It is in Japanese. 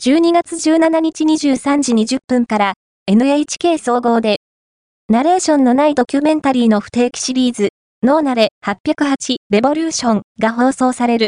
12月17日23時20分から NHK 総合で、ナレーションのないドキュメンタリーの不定期シリーズ、ノーナレ808レボリューションが放送される。